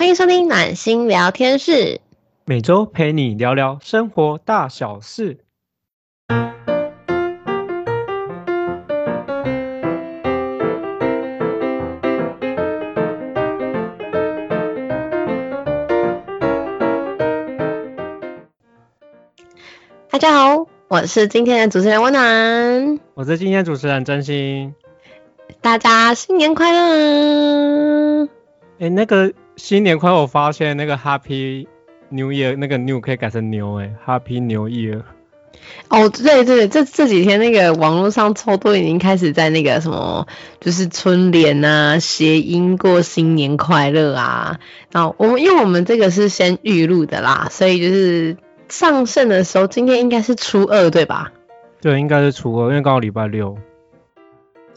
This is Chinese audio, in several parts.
欢迎收听暖心聊天室，每周陪你聊聊生活大小事。大家好，我是今天的主持人温暖，我是今天的主持人真心。大家新年快乐！哎，那个新年快乐，我发现那个 Happy New Year 那个 New 可以改成牛哎，Happy New Year。哦，对对，这这几天那个网络上超多已经开始在那个什么，就是春联啊，谐音过新年快乐啊。然后我们因为我们这个是先预录的啦，所以就是上线的时候，今天应该是初二对吧？对，应该是初二，因为刚好礼拜六。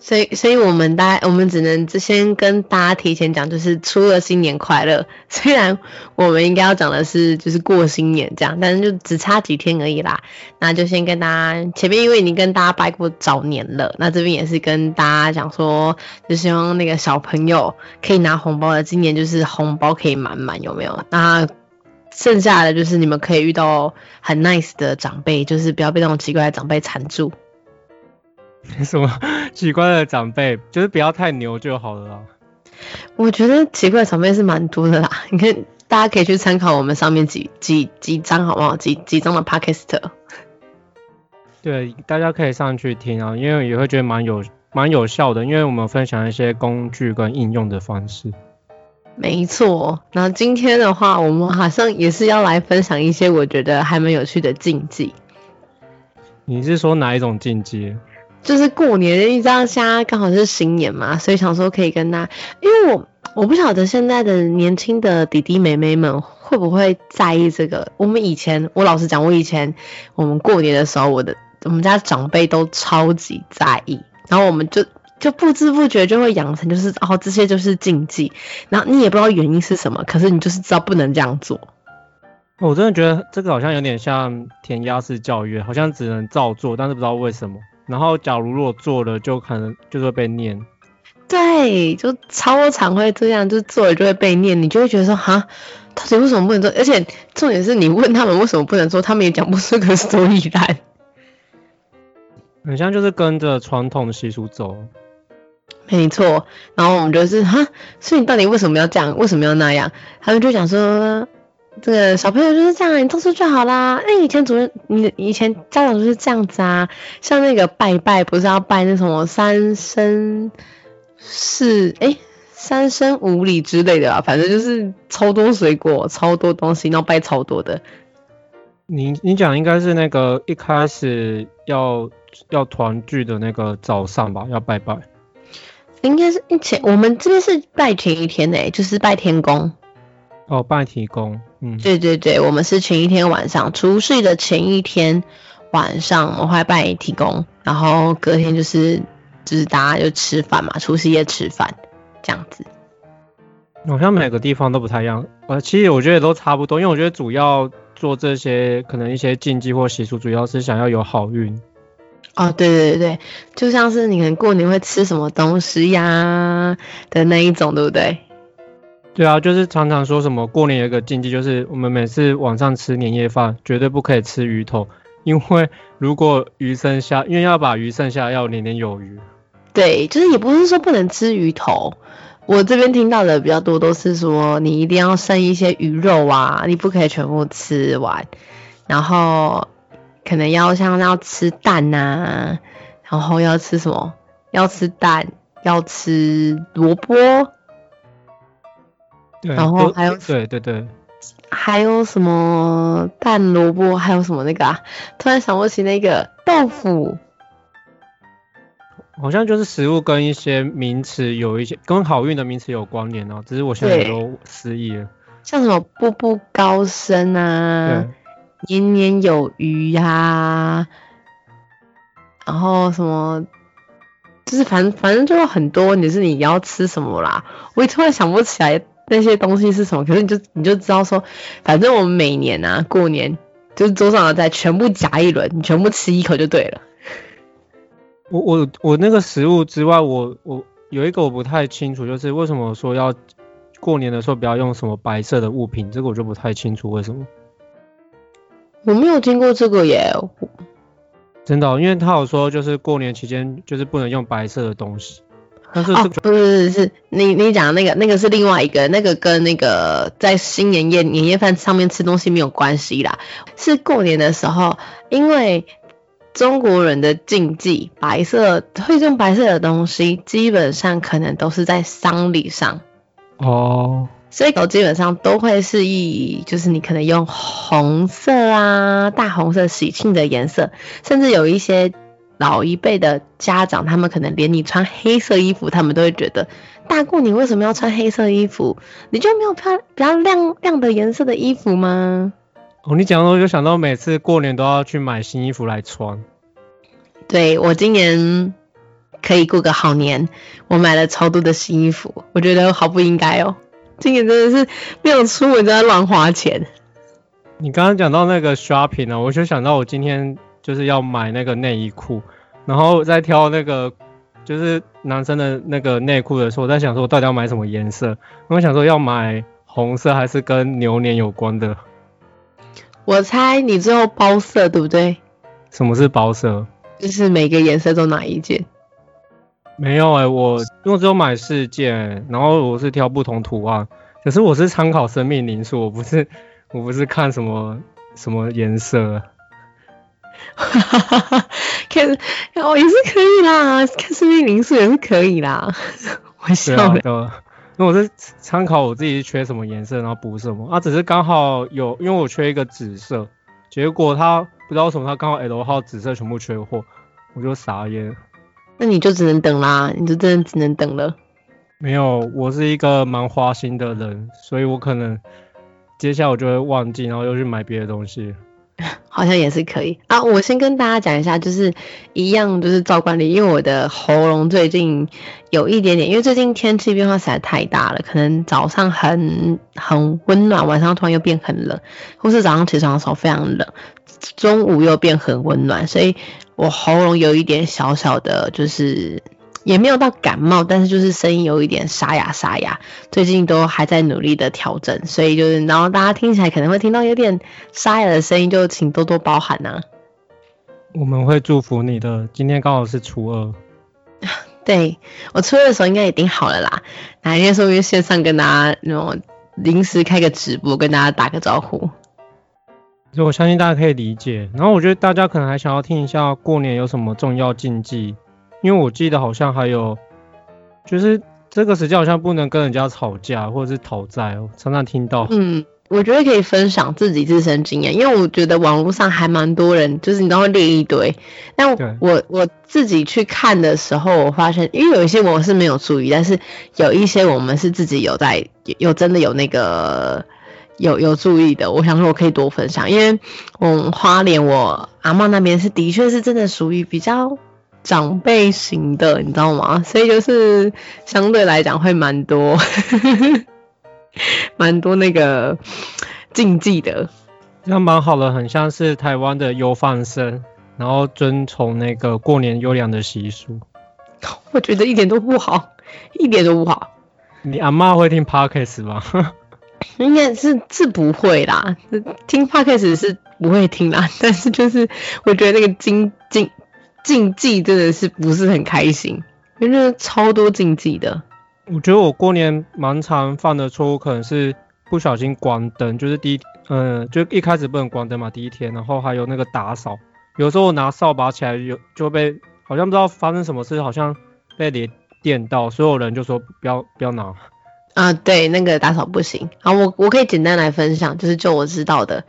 所以，所以我们大家，我们只能先跟大家提前讲，就是初二新年快乐。虽然我们应该要讲的是，就是过新年这样，但是就只差几天而已啦。那就先跟大家前面，因为已经跟大家拜过早年了，那这边也是跟大家讲说，就希望那个小朋友可以拿红包的，今年就是红包可以满满，有没有？那剩下的就是你们可以遇到很 nice 的长辈，就是不要被那种奇怪的长辈缠住。什么奇怪的长辈，就是不要太牛就好了啦。我觉得奇怪的长辈是蛮多的啦，你看大家可以去参考我们上面几几几张好不好？几几张的 podcast。对，大家可以上去听啊，因为也会觉得蛮有蛮有效的，因为我们分享一些工具跟应用的方式。没错，那今天的话，我们好像也是要来分享一些我觉得还蛮有趣的禁忌。你是说哪一种禁忌？就是过年，因为这样现在刚好是新年嘛，所以想说可以跟他，因为我我不晓得现在的年轻的弟弟妹妹们会不会在意这个。我们以前，我老实讲，我以前我们过年的时候，我的我们家长辈都超级在意，然后我们就就不知不觉就会养成就是哦这些就是禁忌，然后你也不知道原因是什么，可是你就是知道不能这样做。我真的觉得这个好像有点像填鸭式教育，好像只能照做，但是不知道为什么。然后，假如如果做了，就可能就会被念。对，就超常会这样，就做了就会被念，你就会觉得说，哈，到底为什么不能做？而且重点是你问他们为什么不能做，他们也讲不出个所以然。很像就是跟着传统的习俗走。没错，然后我们就是哈，所以你到底为什么要这样？为什么要那样？他们就讲说。这个小朋友就是这样，你做出就好啦。那以前主任，你以前家长就是这样子啊。像那个拜拜，不是要拜那什么三生四哎三生五礼之类的啊，反正就是超多水果，超多东西，然后拜超多的。你你讲应该是那个一开始要要团聚的那个早上吧，要拜拜。应该是前我们这边是拜前一天的，就是拜天公。哦，拜天公，嗯，对对对，我们是前一天晚上，除夕的前一天晚上，我们会拜提供，然后隔天就是就是大家就吃饭嘛，除夕夜吃饭这样子。好像每个地方都不太一样，呃，其实我觉得都差不多，因为我觉得主要做这些可能一些禁忌或习俗，主要是想要有好运。哦，对对对对，就像是你可能过年会吃什么东西呀的那一种，对不对？对啊，就是常常说什么过年有一个禁忌，就是我们每次晚上吃年夜饭，绝对不可以吃鱼头，因为如果鱼剩下，因为要把鱼剩下要年年有余。对，就是也不是说不能吃鱼头，我这边听到的比较多都是说你一定要剩一些鱼肉啊，你不可以全部吃完，然后可能要像要吃蛋呐，然后要吃什么？要吃蛋，要吃萝卜。然后还有对对对，还有什么蛋萝卜，还有什么那个啊？突然想不起那个豆腐，好像就是食物跟一些名词有一些跟好运的名词有关联哦，只是我现在都失忆了。像什么步步高升啊，年年有余呀，然后什么，就是反正反正就有很多，你是你要吃什么啦？我也突然想不起来。那些东西是什么？可是你就你就知道说，反正我们每年啊过年就是桌上的菜全部夹一轮，你全部吃一口就对了。我我我那个食物之外，我我有一个我不太清楚，就是为什么说要过年的时候不要用什么白色的物品，这个我就不太清楚为什么。我没有听过这个耶，真的哦、因为他有说就是过年期间就是不能用白色的东西，但是哦，不是是是，你你讲的那个那个是另外一个，那个跟那个在新年夜年夜饭上面吃东西没有关系啦，是过年的时候，因为中国人的禁忌，白色会用白色的东西，基本上可能都是在丧礼上，哦，所以狗基本上都会是以就是你可能用红色啊、大红色喜庆的颜色，甚至有一些老一辈的家长，他们可能连你穿黑色衣服，他们都会觉得大过年为什么要穿黑色衣服？你就没有漂比较亮亮的颜色的衣服吗？哦，你讲到我就想到每次过年都要去买新衣服来穿。对我今年可以过个好年，我买了超多的新衣服，我觉得好不应该哦。今年真的是没有出门就在乱花钱。你刚刚讲到那个 shopping 呢，我就想到我今天就是要买那个内衣裤，然后在挑那个就是男生的那个内裤的时候，我在想说我到底要买什么颜色，我想说要买红色还是跟牛年有关的。我猜你最后包色对不对？什么是包色？就是每个颜色都拿一件。没有哎、我因为只有买四件，然后我是挑不同图案，可是我是参考生命灵数，我不是我不是看什么什么颜色。看哦也是可以啦，看生命灵数也是可以啦。我对笑了，啊对啊，那我是参考我自己缺什么颜色，然后补什么啊，只是刚好有，因为我缺一个紫色，结果他不知道为什么他刚好 L 号紫色全部缺货，我就傻眼。那你就只能等啦，你就真的只能等了。没有，我是一个蛮花心的人，所以我可能接下来我就会忘记，然后又去买别的东西。好像也是可以啊。我先跟大家讲一下，就是一样，就是照惯例，因为我的喉咙最近有一点点，因为最近天气变化实在太大了，可能早上很很温暖，晚上突然又变很冷，或是早上起床的时候非常冷，中午又变很温暖，所以我喉咙有一点小小的，就是也没有到感冒，但是就是声音有一点沙哑沙哑，最近都还在努力的调整，所以就是然后大家听起来可能会听到有点沙哑的声音，就请多多包涵呐、我们会祝福你的。今天刚好是初二，对我初二的时候应该已经好了啦，哪一天说不定线上跟大家那种临时开个直播，跟大家打个招呼。所以我相信大家可以理解。然后我觉得大家可能还想要听一下过年有什么重要禁忌，因为我记得好像还有，就是这个时间好像不能跟人家吵架或者是讨债哦，常常听到。嗯，我觉得可以分享自己自身经验，因为我觉得网络上还蛮多人，就是你都会列一堆。但对我我自己去看的时候，我发现，因为有一些我是没有注意，但是有一些我们是自己有在有有真的有那个有有注意的。我想说，我可以多分享，因为嗯花莲我阿嬷那边是的确是真的属于比较。长辈型的，你知道吗？所以就是相对来讲会蛮多，蛮多那个禁忌的。这样蛮好的，很像是台湾的优放生，然后遵从那个过年优良的习俗。我觉得一点都不好，一点都不好。你阿妈会听 podcast 吗？应该是是不会啦，听 podcast 是不会听啦，但是就是我觉得那个禁禁禁忌真的是不是很开心，因为超多禁忌的。我觉得我过年蛮常犯的错误，可能是不小心关灯，就是第一，嗯，就一开始不能关灯嘛，第一天，然后还有那个打扫，有时候我拿扫把起来有就被，好像不知道发生什么事，好像被连电到，所有人就说不要不要拿。啊，对，那个打扫不行。好，我我可以简单来分享，就是就我知道的。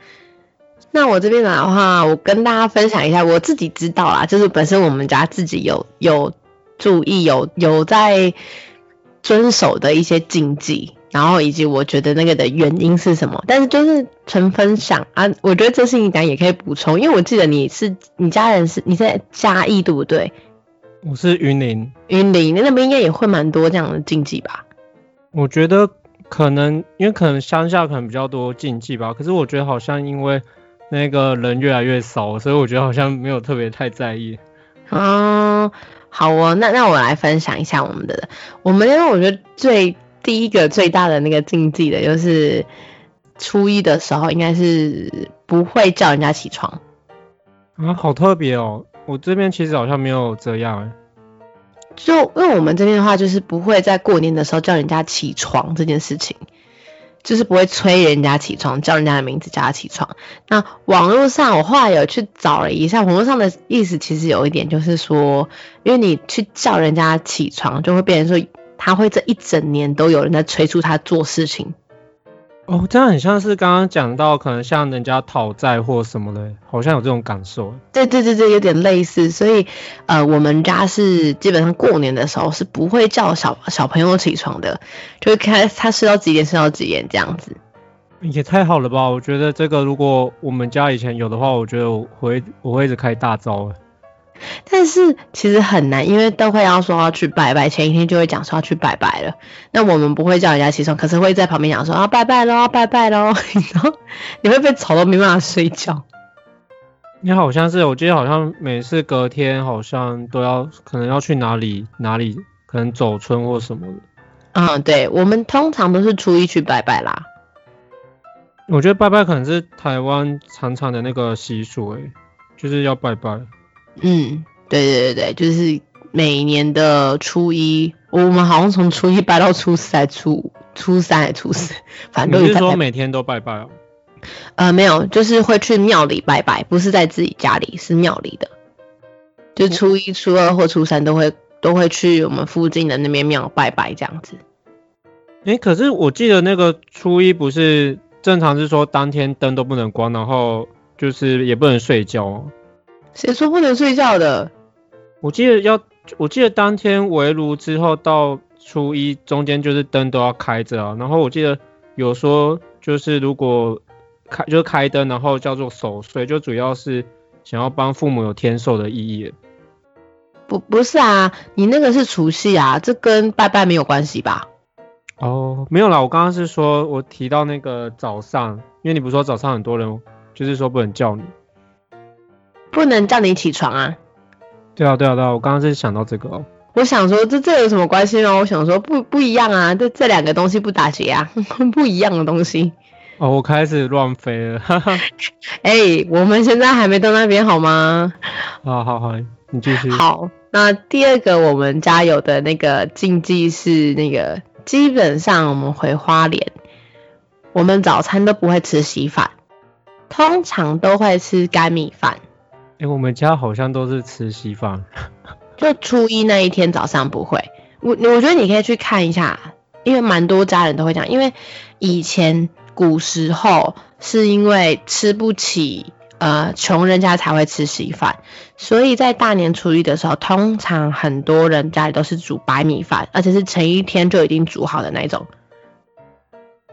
那我这边来的话，我跟大家分享一下我自己知道啦，就是本身我们家自己有有注意有有在遵守的一些禁忌，然后以及我觉得那个的原因是什么，但是就是纯分享啊。我觉得这事情讲也可以补充，因为我记得你是你家人是你在嘉义对不对？我是云林，云林那边应该也会蛮多这样的禁忌吧？我觉得可能因为可能乡下可能比较多禁忌吧，可是我觉得好像因为那个人越来越少，所以我觉得好像没有特别太在意。嗯，好哦，那那我来分享一下我们的，我们因为我觉得最第一个最大的那个禁忌的就是初一的时候，应该是不会叫人家起床。啊，好特别哦！我这边其实好像没有这样哎。就因为我们这边的话，就是不会在过年的时候叫人家起床这件事情，就是不会催人家起床，叫人家的名字叫他起床。那网络上我后来有去找了一下，网络上的意思其实有一点就是说，因为你去叫人家起床，就会变成说他会这一整年都有人在催促他做事情。哦，这样很像是刚刚讲到，可能像人家讨债或什么的，好像有这种感受。对对对对，有点类似。所以，呃，我们家是基本上过年的时候是不会叫小小朋友起床的，就会看他睡到几点睡到几点这样子。也太好了吧！我觉得这个如果我们家以前有的话，我觉得我会我会一直开大招但是其实很难，因为都会要说要去拜拜，前一天就会讲说要去拜拜了。那我们不会叫人家起床，可是会在旁边讲说啊拜拜喽，拜拜喽，然后 你会被吵到没办法睡觉。你好像是，我记得好像每次隔天好像都要，可能要去哪里哪里，可能走村或什么的。嗯，对，我们通常都是初一去拜拜啦。我觉得拜拜可能是台湾常常的那个习俗，诶，就是要拜拜。嗯，对对对对，就是每年的初一，我们好像从初一拜到初四，还初初三还初四，反正都是说每天都拜拜哦。呃，没有，就是会去庙里拜拜，不是在自己家里，是庙里的。就初一、初二或初三都会都会去我们附近的那边庙拜拜这样子。哎，可是我记得那个初一不是正常是说当天灯都不能关，然后就是也不能睡觉。谁说不能睡觉的？我记得要，我记得当天围炉之后到初一中间就是灯都要开着啊。然后我记得有说就是如果开就是开灯，然后叫做守岁，就主要是想要帮父母有天寿的意义。不不是啊，你那个是除夕啊，这跟拜拜没有关系吧？哦，没有啦，我刚刚是说我提到那个早上，因为你不是说早上很多人就是说不能叫你。不能叫你起床啊！对啊，对啊，对啊！我刚刚是想到这个哦。我想说，这这有什么关系吗？我想说，不不一样啊，这这两个东西不打结啊，不一样的东西。哦，我开始乱飞了。哎，我们现在还没到那边好吗？好好好，你继续。好，那第二个我们家有的那个禁忌是那个，基本上我们回花莲，我们早餐都不会吃稀饭，通常都会吃干米饭。哎，我们家好像都是吃稀饭，就初一那一天早上不会。我我觉得你可以去看一下，因为蛮多家人都会讲，因为以前古时候是因为吃不起，呃，穷人家才会吃稀饭，所以在大年初一的时候，通常很多人家里都是煮白米饭，而且是前一天就已经煮好的那种。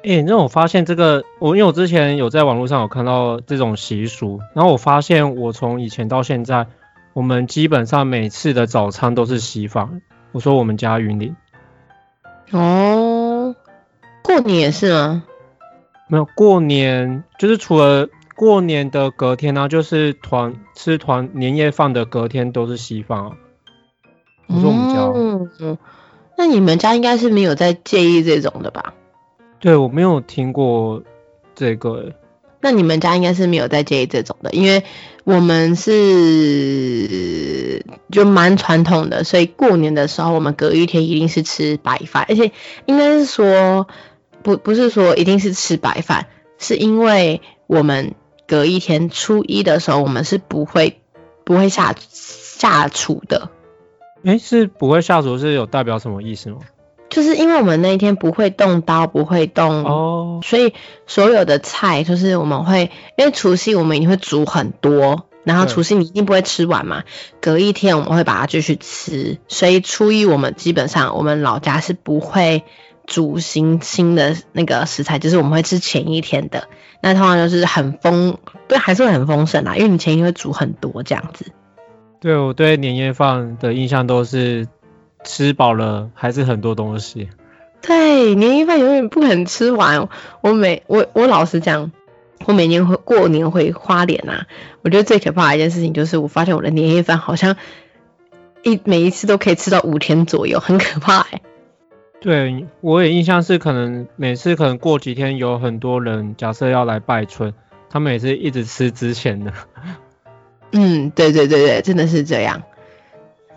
哎，那我发现这个，我因为我之前有在网络上有看到这种习俗，然后我发现我从以前到现在，我们基本上每次的早餐都是西方。我说我们家云林。哦，过年也是吗？没有，过年就是除了过年的隔天呢，就是团吃团年夜饭的隔天都是西方啊。我说我们家。嗯，那你们家应该是没有在介意这种的吧？对，我没有听过这个。那你们家应该是没有在介意这种的，因为我们是就蛮传统的，所以过年的时候我们隔一天一定是吃白饭，而且应该是说不不是说一定是吃白饭，是因为我们隔一天初一的时候我们是不会不会下下厨的。哎，是不会下厨是有代表什么意思吗？就是因为我们那一天不会动刀，不会动哦，所以所有的菜就是我们会，因为除夕我们一定会煮很多，然后除夕你一定不会吃完嘛，隔一天我们会把它继续吃，所以初一我们基本上我们老家是不会煮新新的那个食材，就是我们会吃前一天的，那通常就是很丰，对，还是会很丰盛啦，因为你前一天会煮很多这样子。对我对年夜饭的印象都是。吃饱了还是很多东西。对，年夜饭永远不肯吃完。我每我我老实讲，我每年回过年回花莲啊，我觉得最可怕的一件事情就是，我发现我的年夜饭好像一每一次都可以吃到五天左右，很可怕哎。对，我也印象是可能每次可能过几天有很多人，假设要来拜春，他们也是一直吃之前的。嗯，对对对对，真的是这样。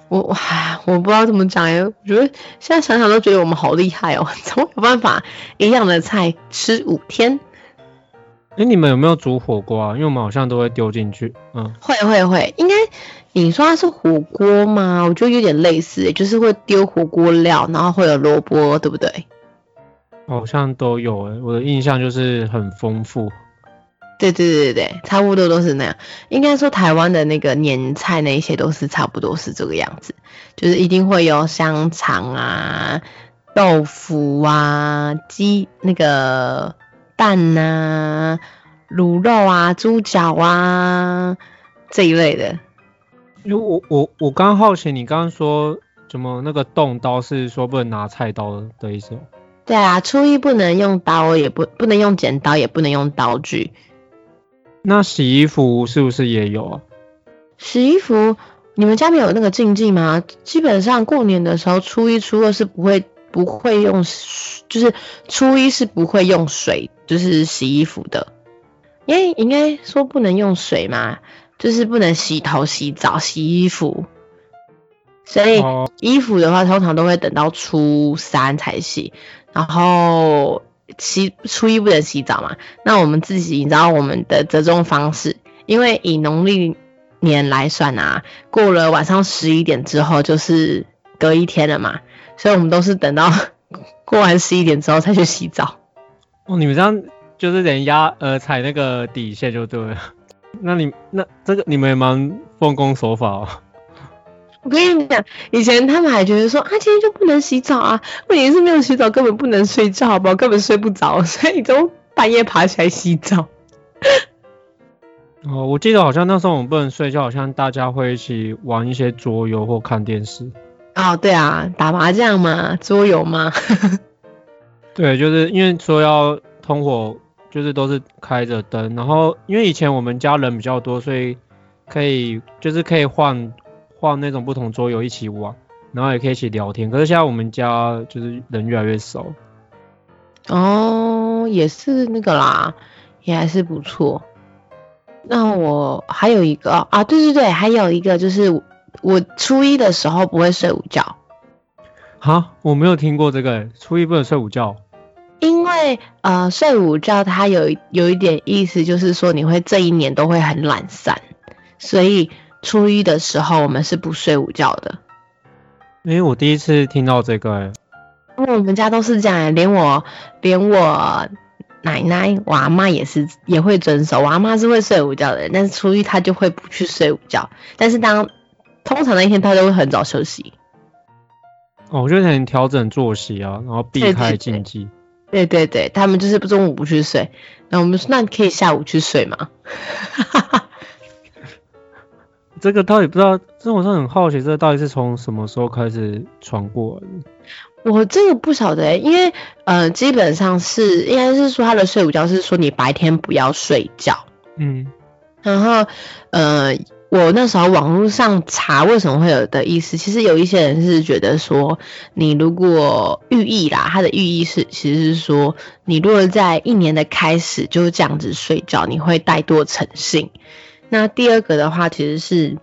我我我不知道怎么讲哎，我觉得现在想想都觉得我们好厉害哦，怎么有办法一样的菜吃五天？哎，你们有没有煮火锅啊？因为我们好像都会丢进去。嗯，会会会，应该你说它是火锅吗？我觉得有点类似，就是会丢火锅料，然后会有萝卜，对不对？好像都有哎，我的印象就是很丰富。对对对对对，差不多都是那样。应该说台湾的那个年菜那些都是差不多是这个样子，就是一定会有香肠啊、豆腐啊、鸡那个。蛋呐，卤肉啊，猪脚啊这一类的。因为我我我刚好奇，你刚刚说怎么那个动刀是说不能拿菜刀的意思？对啊，初一不能用刀，也不不能用剪刀，也不能用刀具。那洗衣服是不是也有啊？洗衣服，你们家没有那个禁忌吗？基本上过年的时候，初一初二是不会不会用，就是初一是不会用水。就是洗衣服的，因为应该说不能用水嘛，就是不能洗头、洗澡、洗衣服，所以衣服的话通常都会等到初三才洗，然后洗初一不能洗澡嘛。那我们自己你知道我们的折中方式，因为以农历年来算啊，过了晚上十一点之后就是隔一天了嘛，所以我们都是等到 过完十一点之后才去洗澡。哦，你们这样就是人压呃踩那个底线就对了。那你那这个你们也蛮奉公守法哦。我跟你讲，以前他们还觉得说啊，今天就不能洗澡啊，问题是没有洗澡根本不能睡觉，好不好？根本睡不着，所以都半夜爬起来洗澡。哦，我记得好像那时候我们不能睡觉，好像大家会一起玩一些桌游或看电视。哦，对啊，打麻将嘛，桌游嘛。对，就是因为说要通火，就是都是开着灯，然后因为以前我们家人比较多，所以可以就是可以换换那种不同桌游一起玩，然后也可以一起聊天。可是现在我们家就是人越来越少。哦，也是那个啦，也还是不错。那我还有一个啊，对对对，还有一个就是我初一的时候不会睡午觉。哈，我没有听过这个，初一不能睡午觉。因为呃睡午觉它有有一点意思，就是说你会这一年都会很懒散，所以初一的时候我们是不睡午觉的。哎，我第一次听到这个，因为我们家都是这样，连我连我奶奶、我阿妈也是也会遵守。我阿妈是会睡午觉的人，但是初一她就会不去睡午觉，但是当通常那一天她都会很早休息。哦，我觉得能调整作息啊，然后避开禁忌。对对对，他们就是不中午不去睡，那我们说那可以下午去睡吗？这个到底不知道，这我是很好奇，这到底是从什么时候开始传过来的？我这个不晓得，因为呃，基本上是应该是说他的睡午觉是说你白天不要睡觉，嗯，然后呃。我那时候网络上查为什么会有的意思，其实有一些人是觉得说，你如果寓意啦，它的寓意是其实是说，你如果在一年的开始就是这样子睡觉，你会怠惰成性。那第二个的话，其实是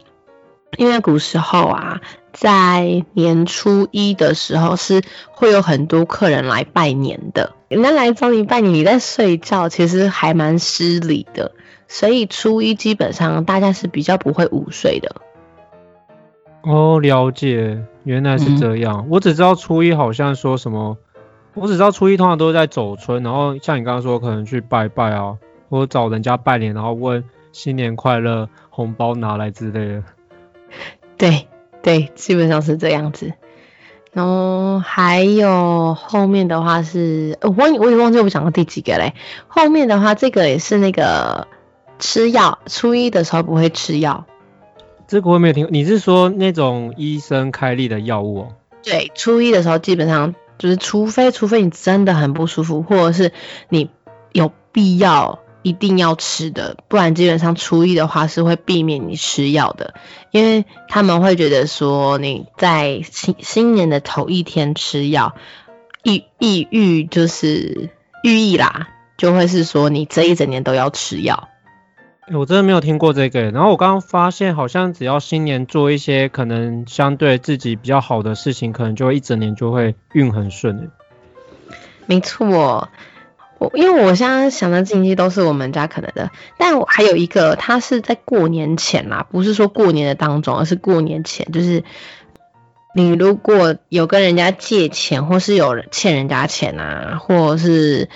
因为古时候啊，在年初一的时候是会有很多客人来拜年的，人家来找你拜年，你在睡觉，其实还蛮失礼的。所以初一基本上大家是比较不会午睡的。哦，了解，原来是这样。我只知道初一好像说什么，我只知道初一通常都是在走村，然后像你刚刚说，可能去拜拜啊，或者找人家拜年，然后问新年快乐，红包拿来之类的。对对，基本上是这样子。然后还有后面的话是，我我也忘记我讲过第几个嘞。后面的话，这个也是那个。吃药，初一的时候不会吃药。这个我没有听，你是说那种医生开立的药物哦？对，初一的时候基本上就是，除非除非你真的很不舒服，或者是你有必要一定要吃的，不然基本上初一的话是会避免你吃药的，因为他们会觉得说你在新新年的头一天吃药，抑抑郁就是寓意啦，就会是说你这一整年都要吃药。欸我真的没有听过这个欸。然后我刚刚发现，好像只要新年做一些可能相对自己比较好的事情，可能就会一整年就会运很顺欸。没错，我因为我现在想的禁忌都是我们家可能的，但我还有一个，它是在过年前啦，不是说过年的当中，而是过年前，就是你如果有跟人家借钱，或是有人欠人家钱啊，或是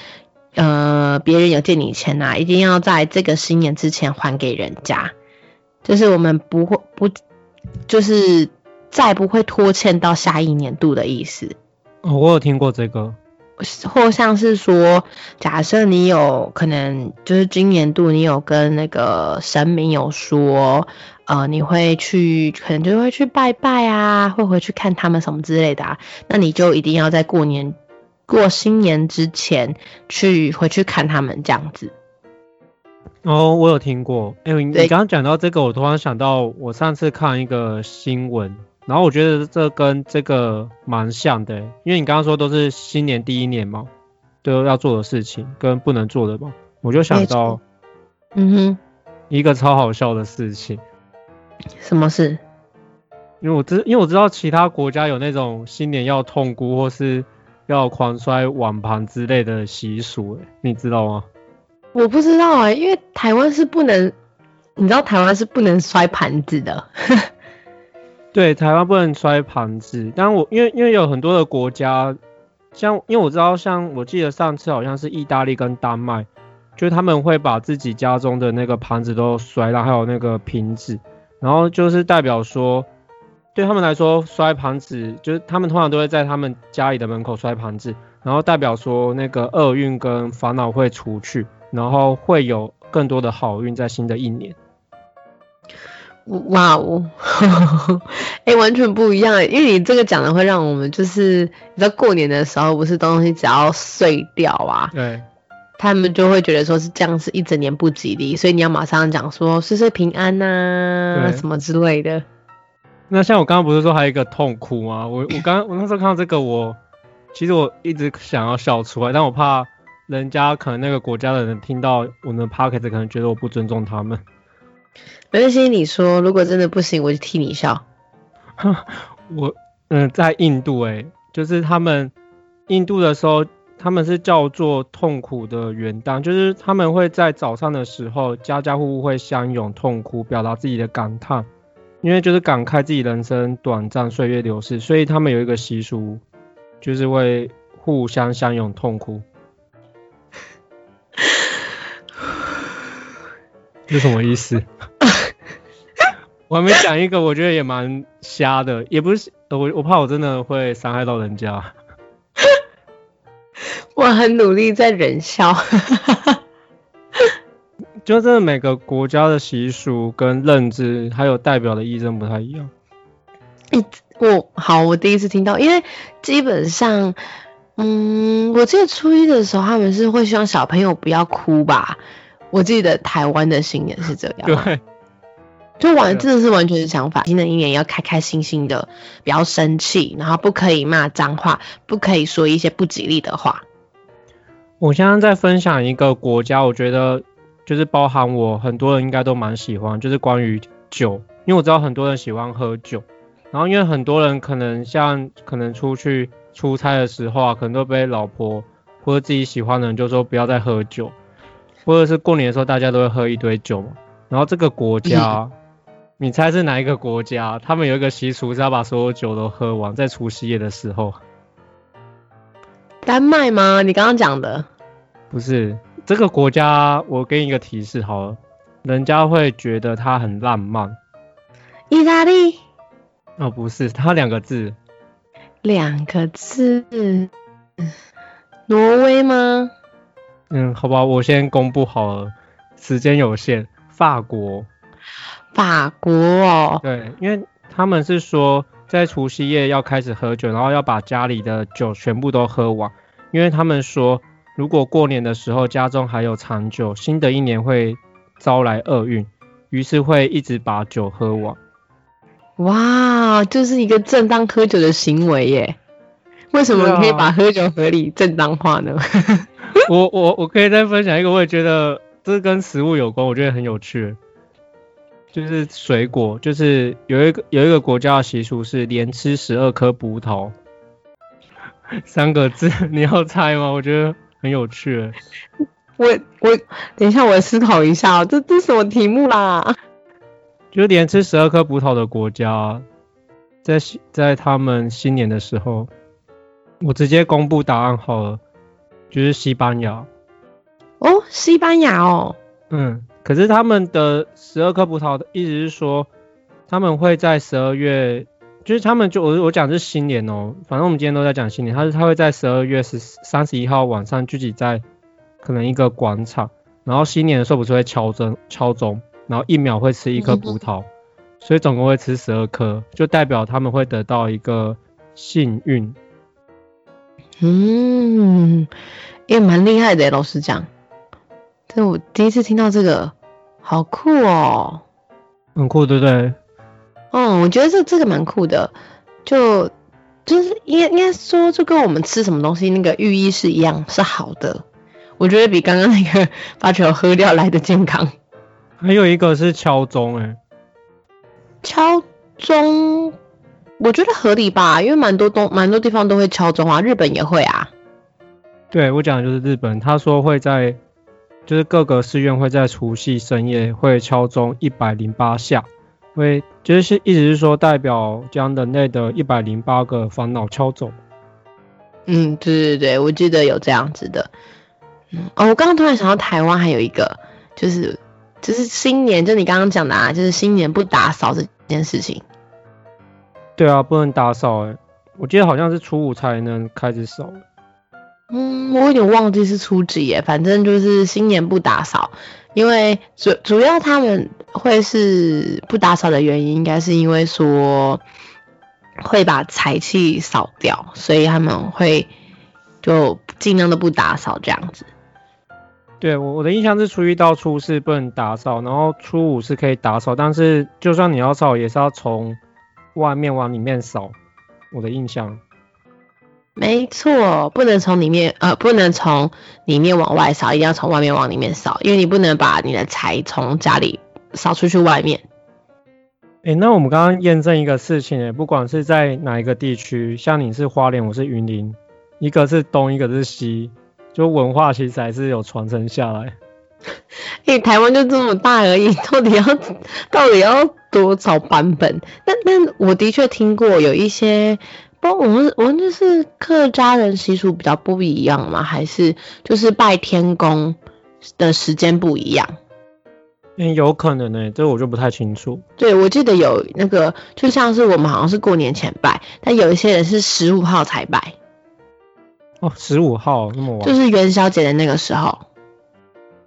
呃别人有借你钱啊，一定要在这个新年之前还给人家，就是我们不会不就是再不会拖欠到下一年度的意思。哦，我有听过这个。或像是说，假设你有可能就是今年度你有跟那个神明有说，呃，你会去可能就会去拜拜啊，会回去看他们什么之类的啊，那你就一定要在过年过新年之前去回去看他们这样子。哦，我有听过。哎、你刚刚讲到这个，我突然想到，我上次看一个新闻，然后我觉得这跟这个蛮像的欸，因为你刚刚说都是新年第一年嘛，都要做的事情跟不能做的嘛，我就想到嗯哼，一个超好笑的事情，什么事？因为我知因为我知道其他国家有那种新年要痛哭或是要狂摔碗盘之类的习俗，欸你知道吗？我不知道哎、因为台湾是不能，你知道台湾是不能摔盘子的。对，台湾不能摔盘子，但我因为因为有很多的国家，像因为我知道，像我记得上次好像是意大利跟丹麦，就是他们会把自己家中的那个盘子都摔烂，还有那个瓶子，然后就是代表说，对他们来说摔盘子，就是他们通常都会在他们家里的门口摔盘子，然后代表说那个厄运跟烦恼会除去，然后会有更多的好运在新的一年。哇哦，哎、完全不一样欸，因为你这个讲的会让我们就是，你知道过年的时候不是东西只要碎掉啊，对，他们就会觉得说是这样是一整年不吉利，所以你要马上讲说岁岁平安呐、对什么之类的。那像我刚刚不是说还有一个痛哭吗？我我刚我那时候看到这个，我其实我一直想要笑出来，但我怕人家可能那个国家的人听到我们的 p o c k e t 可能觉得我不尊重他们。没关系，你说如果真的不行，我就替你笑。我嗯，在印度诶、就是他们印度的时候，他们是叫做痛苦的元旦，就是他们会在早上的时候，家家户户会相拥痛哭，表达自己的感叹，因为就是感慨自己人生短暂，岁月流逝，所以他们有一个习俗，就是会互相相拥痛哭。是什么意思？我还没讲一个，我觉得也蛮瞎的，也不是呃我我怕我真的会伤害到人家。我很努力在忍笑。就真的每个国家的习俗跟认知，还有代表的意义真不太一样。我好，我第一次听到，因为基本上，嗯，我记得初一的时候他们是会希望小朋友不要哭吧。我记得台湾的新年是这样，对，就完真的是完全是想法。新的一年要开开心心的，不要生气，然后不可以骂脏话，不可以说一些不吉利的话。我现在在分享一个国家，我觉得就是包含我很多人应该都蛮喜欢，就是关于酒，因为我知道很多人喜欢喝酒，然后因为很多人可能像可能出去出差的时候啊，可能都被老婆或者自己喜欢的人就说不要再喝酒，或者是过年的时候大家都会喝一堆酒嘛，然后这个国家。你猜是哪一个国家？他们有一个习俗是要把所有酒都喝完，在除夕夜的时候。丹麦吗？你刚刚讲的不是这个国家，我给你一个提示好了，人家会觉得它很浪漫。意大利，哦，不是，它两个字，两个字，挪威吗？嗯，好吧，我先公布好了，时间有限。法国，法国哦，对，因为他们是说在除夕夜要开始喝酒，然后要把家里的酒全部都喝完，因为他们说如果过年的时候家中还有残酒，新的一年会招来厄运，于是会一直把酒喝完。哇，就是一个正当喝酒的行为耶。为什么可以把喝酒合理正当化呢？我我我可以再分享一个，我也觉得这跟食物有关，我觉得很有趣，就是水果，就是有一个有一个国家的习俗是连吃十二颗葡萄，三个字，你要猜吗？我觉得很有趣。我我等一下，我思考一下哦，这这什么题目啦？就是连吃十二颗葡萄的国家，在在他们新年的时候，我直接公布答案好了，就是西班牙。哦，西班牙哦，嗯，可是他们的十二颗葡萄的意思是说，他们会在十二月，就是他们就我我讲的是新年哦，反正我们今天都在讲新年，他是他会在十二月十三十一号晚上聚集在可能一个广场，然后新年的时候不是会敲钟敲钟，然后一秒会吃一颗葡萄，所以总共会吃十二颗，就代表他们会得到一个幸运。嗯，也蛮厉害的，老实讲，这我第一次听到这个，好酷哦。很酷，对不对？嗯，我觉得这这个蛮酷的，就就是应该应该说，就跟我们吃什么东西那个寓意是一样，是好的。我觉得比刚刚那个把酒喝掉来的健康。还有一个是敲钟，哎，敲钟，我觉得合理吧，因为蛮多东蛮多地方都会敲钟啊，日本也会啊。对我讲的就是日本，他说会在，就是各个寺院会在除夕深夜会敲钟一百零八下，会就是意思是说代表将人类的一百零八个烦恼敲走。嗯，对对对，我记得有这样子的。嗯，哦，我刚刚突然想到台湾还有一个，就是就是新年，就你刚刚讲的啊，就是新年不打扫这件事情。对啊，不能打扫哎，我记得好像是初五才能开始扫。嗯，我有点忘记是初几耶，反正就是新年不打扫，因为主主要他们会是不打扫的原因，应该是因为说会把财气扫掉，所以他们会就尽量的不打扫这样子。对我我的印象是初一到初四不能打扫，然后初五是可以打扫，但是就算你要扫，也是要从外面往里面扫。我的印象。没错，不能从里面呃，不能从里面往外扫，一定要从外面往里面扫，因为你不能把你的财从家里扫出去外面。诶，那我们刚刚验证一个事情，诶，不管是在哪一个地区，像你是花莲，我是云林，一个是东，一个是西，就文化其实还是有传承下来。诶、台湾就这么大而已，到底要到底要多少版本？但但我的确听过有一些，不，我们我们就是客家人习俗比较不一样嘛，还是就是拜天公的时间不一样？嗯，有可能呢，这我就不太清楚。对，我记得有那个，就像是我们好像是过年前拜，但有一些人是十五号才拜，哦，十五号那么晚，就是元宵节的那个时候。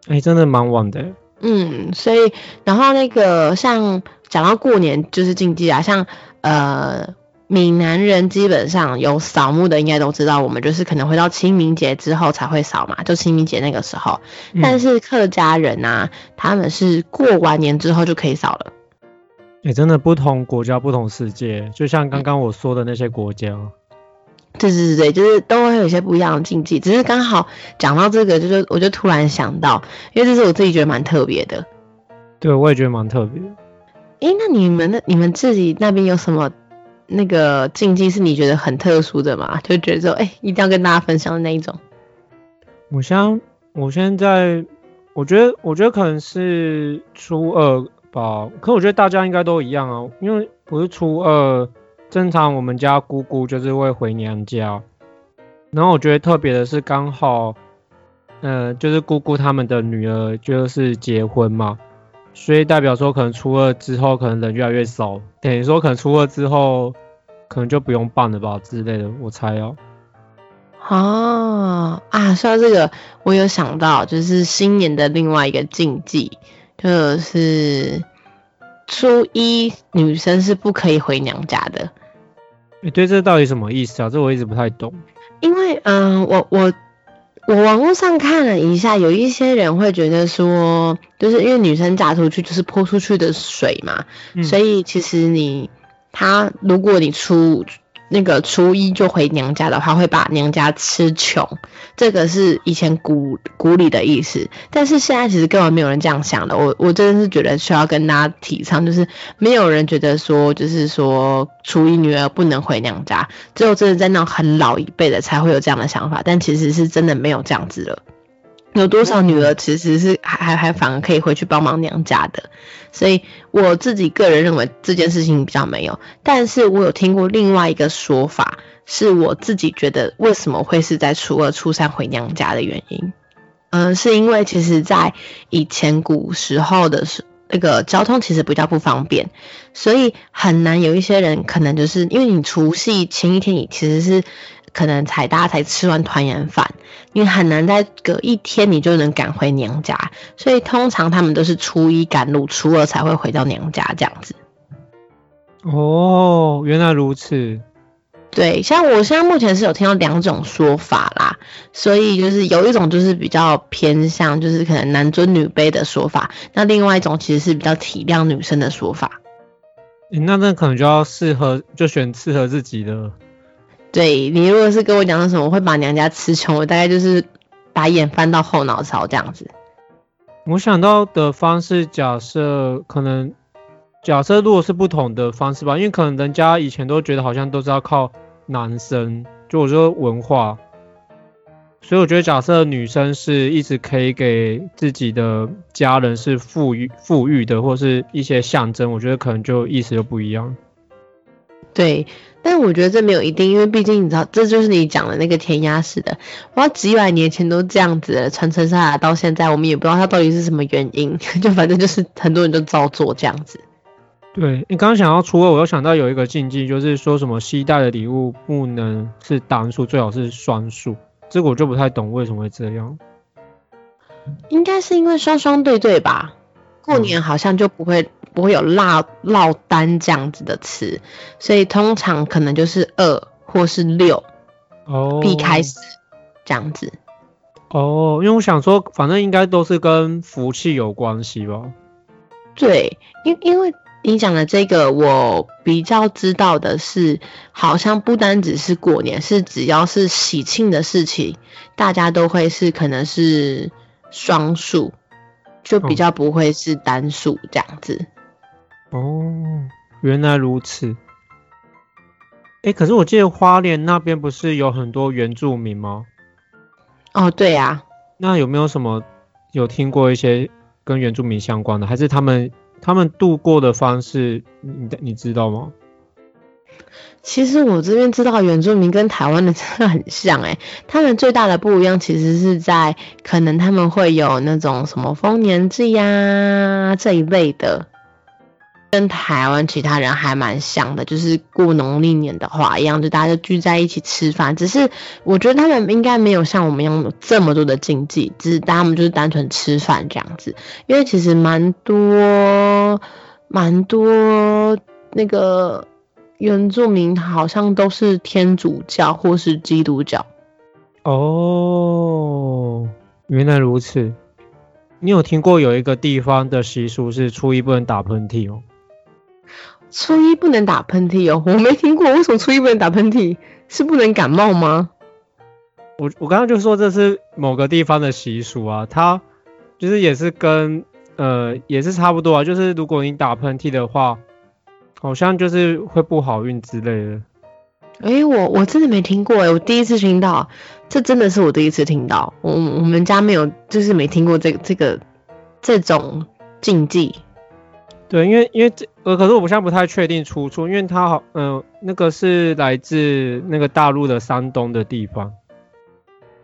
哎，真的蛮晚的。嗯，所以然后那个像讲到过年就是禁忌啊，像呃闽南人基本上有扫墓的应该都知道，我们就是可能会到清明节之后才会扫嘛，就清明节那个时候。嗯但是客家人啊，他们是过完年之后就可以扫了。哎真的不同国家不同世界，就像刚刚我说的那些国家。对对对对，就是都会有一些不一样的禁忌，只是刚好讲到这个，就是我就突然想到，因为这是我自己觉得蛮特别的。对，我也觉得蛮特别的。诶，那你们的你们自己那边有什么那个禁忌是你觉得很特殊的吗？就觉得说，诶，一定要跟大家分享的那一种。我现我现在，我觉得，我觉得可能是初二吧，可我觉得大家应该都一样啊，因为不是初二，正常我们家姑姑就是会回娘家，然后我觉得特别的是刚好，呃，就是姑姑他们的女儿就是结婚嘛，所以代表说可能初二之后可能人越来越少，等于说可能初二之后可能就不用办了吧之类的，我猜哦。哦啊，说到这个，我有想到，就是新年的另外一个禁忌，就是初一女生是不可以回娘家的。你对这到底什么意思啊？这我一直不太懂。因为嗯，我我我网络上看了一下，有一些人会觉得说，就是因为女生嫁出去就是泼出去的水嘛，嗯。所以其实你她如果你初那个初一就回娘家的话，会把娘家吃穷，这个是以前古古里的意思。但是现在其实根本没有人这样想的。我我真的是觉得需要跟大家提倡，就是没有人觉得说，就是说初一女儿不能回娘家，只有真的在那种很老一辈的才会有这样的想法。但其实是真的没有这样子了。有多少女儿其实是还还还反而可以回去帮忙娘家的，所以我自己个人认为这件事情比较没有，但是我有听过另外一个说法，是我自己觉得为什么会是在初二、初三回娘家的原因，嗯，是因为其实在以前古时候的时那个交通其实比较不方便，所以很难有一些人可能就是因为你除夕前一天你其实是。可能才大家才吃完团圆饭，你很难再隔一天你就能赶回娘家，所以通常他们都是初一赶路，初二才会回到娘家这样子。哦，原来如此。对，像我现在目前是有听到两种说法啦，所以就是有一种就是比较偏向就是可能男尊女卑的说法，那另外一种其实是比较体谅女生的说法。那那可能就要适合就选适合自己的。对你如果是跟我讲什么会把娘家吃穷，我大概就是把眼翻到后脑勺这样子。我想到的方式，假设可能假设如果是不同的方式吧，因为可能人家以前都觉得好像都是要靠男生，就我说文化，所以我觉得假设女生是一直可以给自己的家人是富裕富裕的，或是一些象征，我觉得可能就意思就不一样。对。但我觉得这没有一定，因为毕竟你知道，这就是你讲的那个填鸭式的，哇，几百年前都这样子传承下来，到现在我们也不知道它到底是什么原因，就反正就是很多人都照做这样子。对你刚刚想要初二，我又想到有一个禁忌，就是说什么西带的礼物不能是单数，最好是双数，这个我就不太懂为什么会这样。应该是因为双双对对吧？过年好像就不会。不会有落落单这样子的词，所以通常可能就是二或是六，哦，避开始这样子。哦，因为我想说，反正应该都是跟福气有关系吧。对，因因为你讲的这个，我比较知道的是，好像不单只是过年，是只要是喜庆的事情，大家都会是可能是双数，就比较不会是单数这样子。哦，原来如此。哎，可是我记得花莲那边不是有很多原住民吗？哦，对呀。那有没有什么有听过一些跟原住民相关的？还是他们他们度过的方式，你你知道吗？其实我这边知道原住民跟台湾的真的很像哎，他们最大的不一样其实是在可能他们会有那种什么丰年祭呀这一类的。跟台湾其他人还蛮像的，就是过农历年的话一样，就大家就聚在一起吃饭。只是我觉得他们应该没有像我们一样有这么多的禁忌，只是他们就是单纯吃饭这样子。因为其实蛮多蛮多那个原住民好像都是天主教或是基督教。哦，原来如此。你有听过有一个地方的习俗是初一不能打喷嚏哦？初一不能打喷嚏哦，我没听过，为什么初一不能打喷嚏？是不能感冒吗？我我刚刚就说这是某个地方的习俗啊，它就是也是跟呃也是差不多啊，就是如果你打喷嚏的话，好像就是会不好运之类的。哎，我我真的没听过哎，我第一次听到，这真的是我第一次听到，我我们家没有，就是没听过这这个这种禁忌。对，因为因为这呃，可是我现在不太确定出处，因为它好，嗯，那个是来自那个大陆的山东的地方。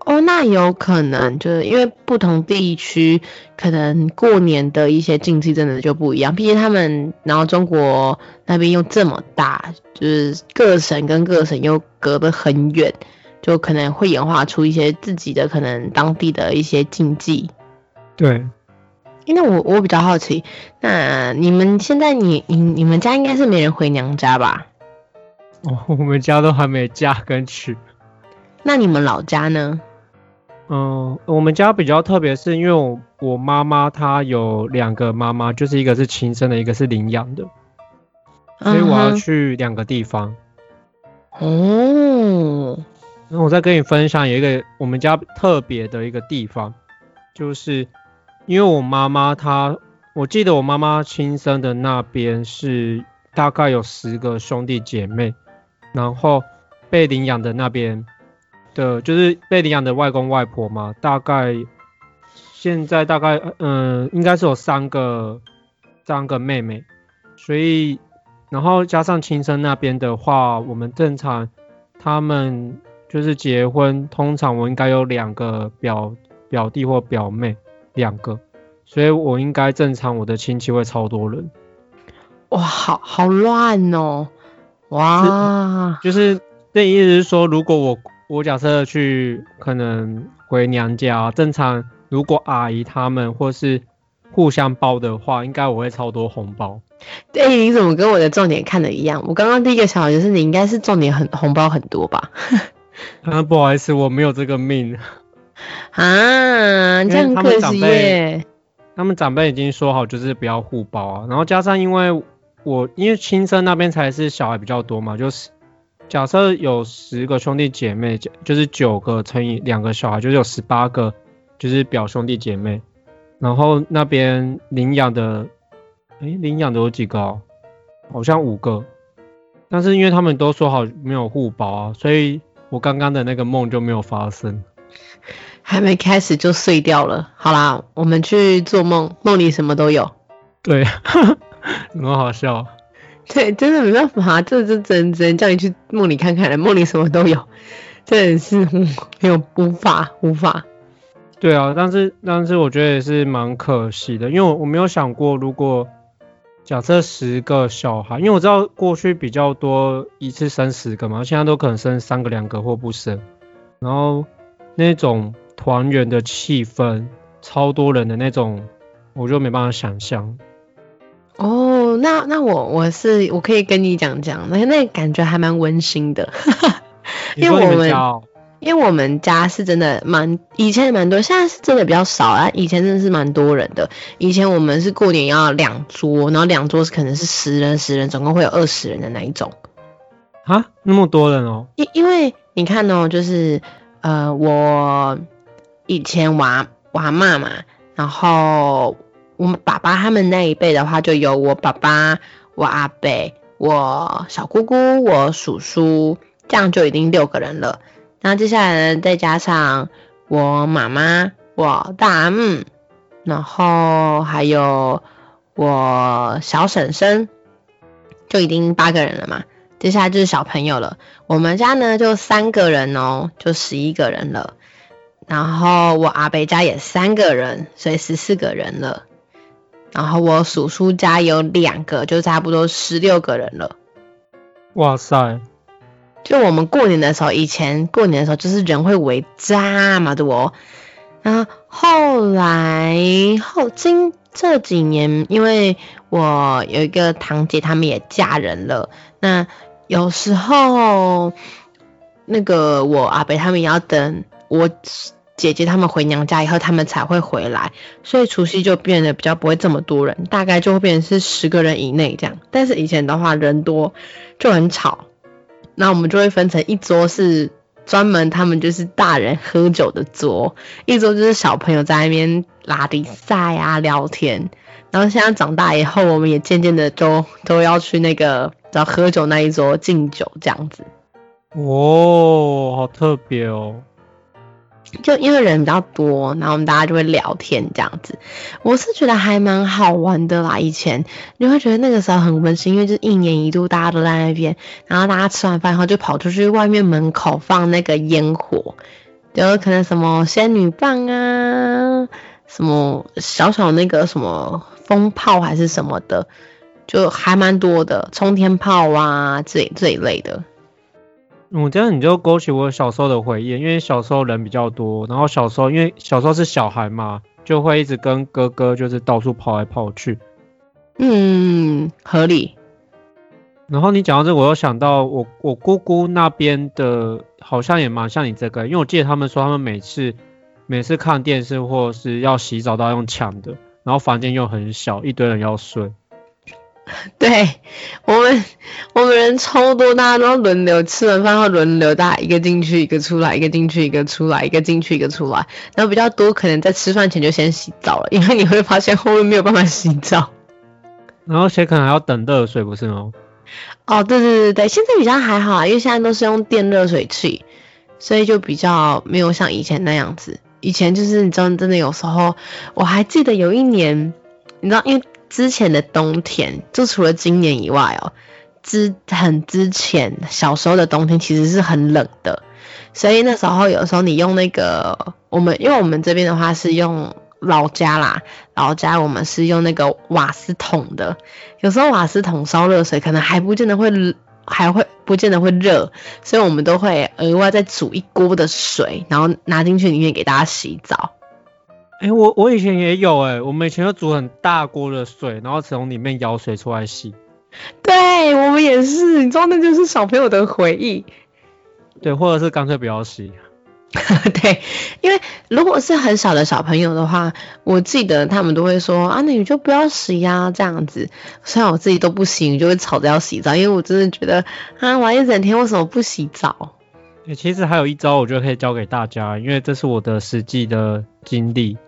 哦，那有可能就是因为不同地区可能过年的一些禁忌真的就不一样，毕竟他们然后中国那边又这么大，就是各省跟各省又隔得很远，就可能会演化出一些自己的可能当地的一些禁忌。对。那我我比较好奇，那你们现在你你你们家应该是没人回娘家吧？哦，我们家都还没嫁跟娶。那你们老家呢？嗯，我们家比较特别，是因为我我妈妈她有两个妈妈，就是一个是亲生的，一个是领养的，所以我要去两个地方。哦，那我再跟你分享有一个我们家特别的一个地方，就是因为我妈妈她，我记得我妈妈亲生的那边是大概有十个兄弟姐妹，然后被领养的那边的，就是被领养的外公外婆嘛，大概现在大概嗯、应该是有三个三个妹妹，所以然后加上亲生那边的话，我们正常他们就是结婚，通常我应该有两个表表弟或表妹，两个，所以我应该正常我的亲戚会超多人，哇，好好乱哦，哇，就是那意思是说，如果我我假设去可能回娘家，正常如果阿姨他们或是互相包的话，应该我会超多红包。对，你怎么跟我的重点看的一样？我刚刚第一个想法就是你应该是重点很红包很多吧？啊，不好意思，我没有这个命。啊，这样可惜耶。他们长辈已经说好，就是不要互包啊。然后加上因为我因为亲生那边才是小孩比较多嘛，就是假设有十个兄弟姐妹，就就是九个乘以两个小孩，就是有十八个，就是表兄弟姐妹。然后那边领养的，诶，领养的有几个、哦？好像五个。但是因为他们都说好没有互保啊，所以我刚刚的那个梦就没有发生。还没开始就碎掉了。好啦，我们去做梦，梦里什么都有。对，很好笑。对，真的没办法，这这只能只能叫你去梦里看看了，梦里什么都有，真的是没有无法无法。对啊，但是但是我觉得也是蛮可惜的，因为我我没有想过，如果假设十个小孩，因为我知道过去比较多一次生十个嘛，现在都可能生三个、两个或不生，然后那种团圆的气氛，超多人的那种，我就没办法想象。哦，那那我我是我可以跟你讲讲，那那感觉还蛮温馨的，因为我们因为我们家是真的蛮以前蛮多，现在是真的比较少啊。以前真的是蛮多人的，以前我们是过年要两桌，然后两桌是可能是十人十人，总共会有二十人的那一种。啊，那么多人哦，因因为你看哦，就是呃，我以前娃娃妈嘛，然后我们爸爸他们那一辈的话，就有我爸爸、我阿伯、我小姑姑、我叔叔，这样就已经六个人了。那接下来呢，再加上我妈妈、我大阿姆，然后还有我小婶婶，就已经八个人了嘛。接下来就是小朋友了。我们家呢就三个人哦，就十一个人了。然后我阿伯家也三个人，所以十四个人了。然后我叔叔家有两个，就差不多十六个人了。哇塞，就我们过年的时候，以前过年的时候就是人会围这么多，然后后来后今这几年，因为我有一个堂姐，他们也嫁人了，那有时候那个我阿伯他们也要等我姐姐他们回娘家以后，他们才会回来，所以除夕就变得比较不会这么多人，大概就会变成是十个人以内这样。但是以前的话人多就很吵，那我们就会分成一桌是专门他们就是大人喝酒的桌，一桌就是小朋友在那边拉比赛啊聊天。然后现在长大以后，我们也渐渐的都都要去那个找喝酒那一桌敬酒这样子。哦，好特别哦。就因为人比较多，然后我们大家就会聊天这样子。我是觉得还蛮好玩的啦。以前你会觉得那个时候很温馨，因为就是一年一度大家都在那边，然后大家吃完饭后就跑出去外面门口放那个烟火，有可能什么仙女棒啊，什么小小那个什么风炮还是什么的，就还蛮多的，冲天炮啊这这一类的。我这样你就勾起我小时候的回忆，因为小时候人比较多，然后小时候因为小时候是小孩嘛，就会一直跟哥哥就是到处跑来跑去。嗯，合理。然后你讲到这，我又想到我我姑姑那边的，好像也蛮像你这个，因为我记得他们说他们每次每次看电视或是要洗澡都要用抢的，然后房间又很小，一堆人要睡。对我们，我们人超多，大家都要轮流吃完饭后轮流，大家一个进去一个出来，一个进去一个出来，一个进去一个出来。然后比较多可能在吃饭前就先洗澡了，因为你会发现后面没有办法洗澡。然后谁可能还要等热水，不是吗？哦，对对对对，现在比较还好啊，因为现在都是用电热水器，所以就比较没有像以前那样子。以前就是你知道，真的有时候我还记得有一年，你知道，因为。之前的冬天，就除了今年以外哦，之很之前小时候的冬天其实是很冷的，所以那时候有时候你用那个我们，因为我们这边的话是用老家啦，老家我们是用那个瓦斯桶的，有时候瓦斯桶烧热水可能还不见得会还会不见得会热，所以我们都会额外再煮一锅的水，然后拿进去里面给大家洗澡。哎，我我以前也有哎，我们以前就煮很大锅的水，然后从里面舀水出来洗。对，我们也是，你知道那就是小朋友的回忆。对，或者是干脆不要洗。对，因为如果是很小的小朋友的话，我记得他们都会说啊，那你就不要洗呀，这样子。虽然我自己都不洗，就会吵着要洗澡，因为我真的觉得啊，玩一整天为什么不洗澡？其实还有一招，我觉得可以教给大家，因为这是我的实际的经历。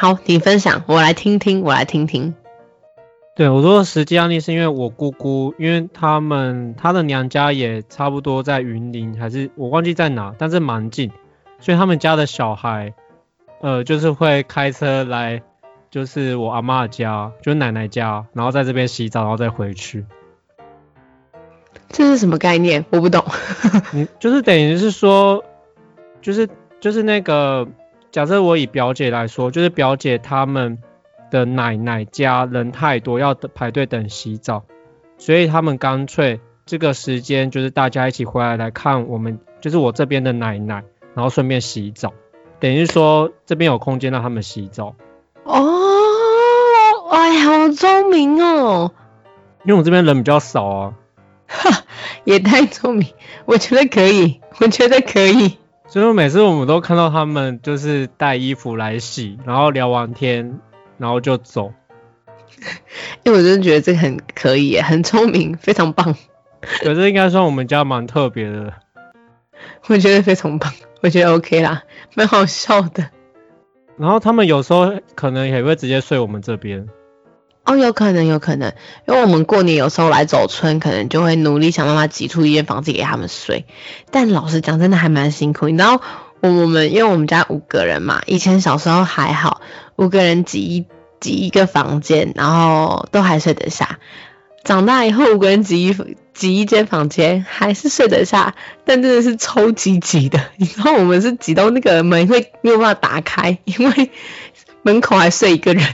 好，你分享，我来听听，我来听听。对我说实际案例是因为我姑姑，因为他们她的娘家也差不多在云林，还是我忘记在哪，但是蛮近，所以他们家的小孩，呃，就是会开车来，就是我阿妈家，就是奶奶家，然后在这边洗澡，然后再回去。这是什么概念？我不懂。你就是等于是说，就是就是那个。假设我以表姐来说，就是表姐他们的奶奶家人太多，要等排队等洗澡，所以他们干脆这个时间就是大家一起回来来看我们，就是我这边的奶奶，然后顺便洗澡，等于说这边有空间让他们洗澡。哦，哎，好聪明哦！因为我这边人比较少啊。哈，也太聪明，我觉得可以，我觉得可以。所以每次我们都看到他们就是带衣服来洗，然后聊完天，然后就走。因为我真的觉得这个很可以，很聪明，非常棒。可是应该算我们家蛮特别的。我觉得非常棒，我觉得 OK 啦，蛮好笑的。然后他们有时候可能也会直接睡我们这边。哦，有可能，有可能，因为我们过年有时候来走村，可能就会努力想办法挤出一间房子给他们睡。但老实讲，真的还蛮辛苦。你知道，我我们因为我们家五个人嘛，以前小时候还好，五个人挤一挤一个房间，然后都还睡得下。长大以后，五个人挤一挤一间房间还是睡得下，但真的是超级挤的。你知道，我们是挤到那个门会没有办法打开，因为门口还睡一个人。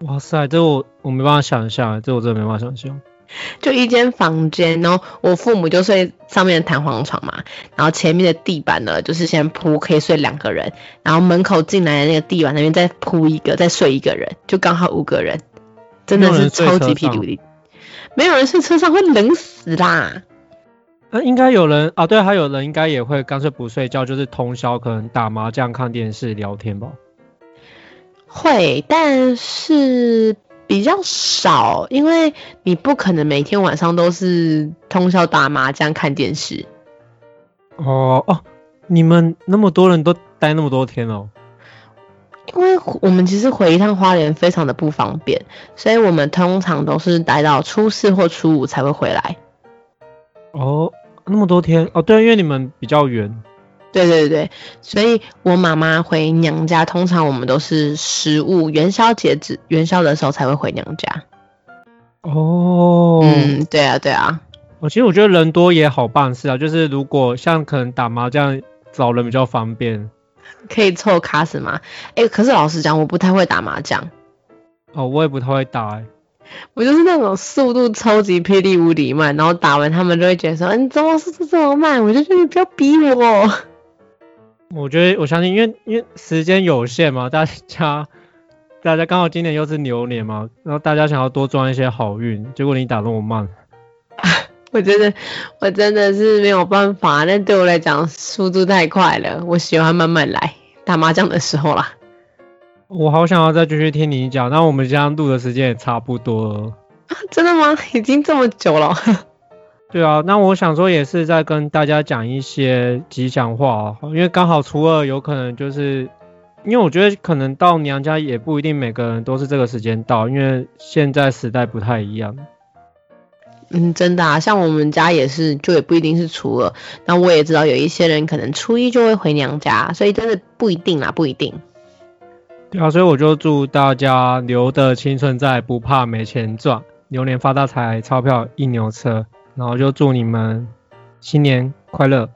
哇塞，这我我没办法想象，这我真的没办法想象。就一间房间，然后我父母就睡上面的弹簧床嘛，然后前面的地板呢，就是先铺可以睡两个人，然后门口进来的那个地板那边再铺一个，再睡一个人，就刚好五个人，真的是超级霹雳。没有人睡车上会冷死啦。那应该有人啊，对，还有人应该也会干脆不睡觉，就是通宵可能打麻将、看电视、聊天吧。会，但是比较少，因为你不可能每天晚上都是通宵打麻将看电视。哦哦，你们那么多人都待那么多天哦？因为我们其实回一趟花莲非常的不方便，所以我们通常都是待到初四或初五才会回来。哦，那么多天哦，对，因为你们比较远。对对对，所以我妈妈回娘家，通常我们都是十五元宵节至元宵的时候才会回娘家。哦，嗯，对啊对啊。我其实我觉得人多也好办事啊，就是如果像可能打麻将找人比较方便，可以凑卡什吗？哎，可是老实讲，我不太会打麻将。哦，我也不太会打哎。我就是那种速度超级霹雳无敌慢，然后打完他们就会觉得说，你怎么速度这么慢？我就觉得你不要逼我。我觉得我相信，因为因为时间有限嘛，大家大家刚好今年又是牛年嘛，然后大家想要多赚一些好运，结果你打那么慢，我觉得我真的是没有办法，那对我来讲速度太快了，我喜欢慢慢来打麻将的时候啦。我好想要再继续听你讲，那我们这样录的时间也差不多了。真的吗？已经这么久了？对啊，那我想说也是在跟大家讲一些吉祥话，因为刚好初二有可能就是，因为我觉得可能到娘家也不一定每个人都是这个时间到，因为现在时代不太一样。嗯，真的啊，像我们家也是，就也不一定是初二。那我也知道有一些人可能初一就会回娘家，所以真的不一定啦，不一定。对啊，所以我就祝大家留的青春在，不怕没钱赚，牛年发大财，钞票一牛车。然后就祝你们新年快乐。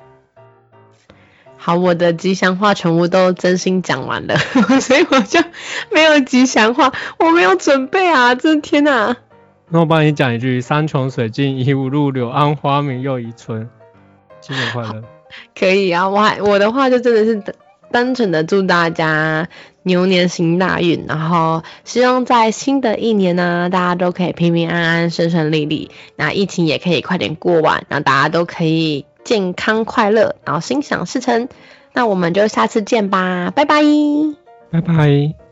好，我的吉祥话全部都真心讲完了，所以我就没有吉祥话，我没有准备啊！真天哪！那我帮你讲一句：山穷水尽疑无路，柳暗花明又一村。新年快乐！可以啊，我还我的话就真的是单纯的祝大家。牛年行大运，然后希望在新的一年呢，大家都可以平平安安、顺顺利利，那疫情也可以快点过完，让大家都可以健康快乐，然后心想事成。那我们就下次见吧，拜拜，拜拜。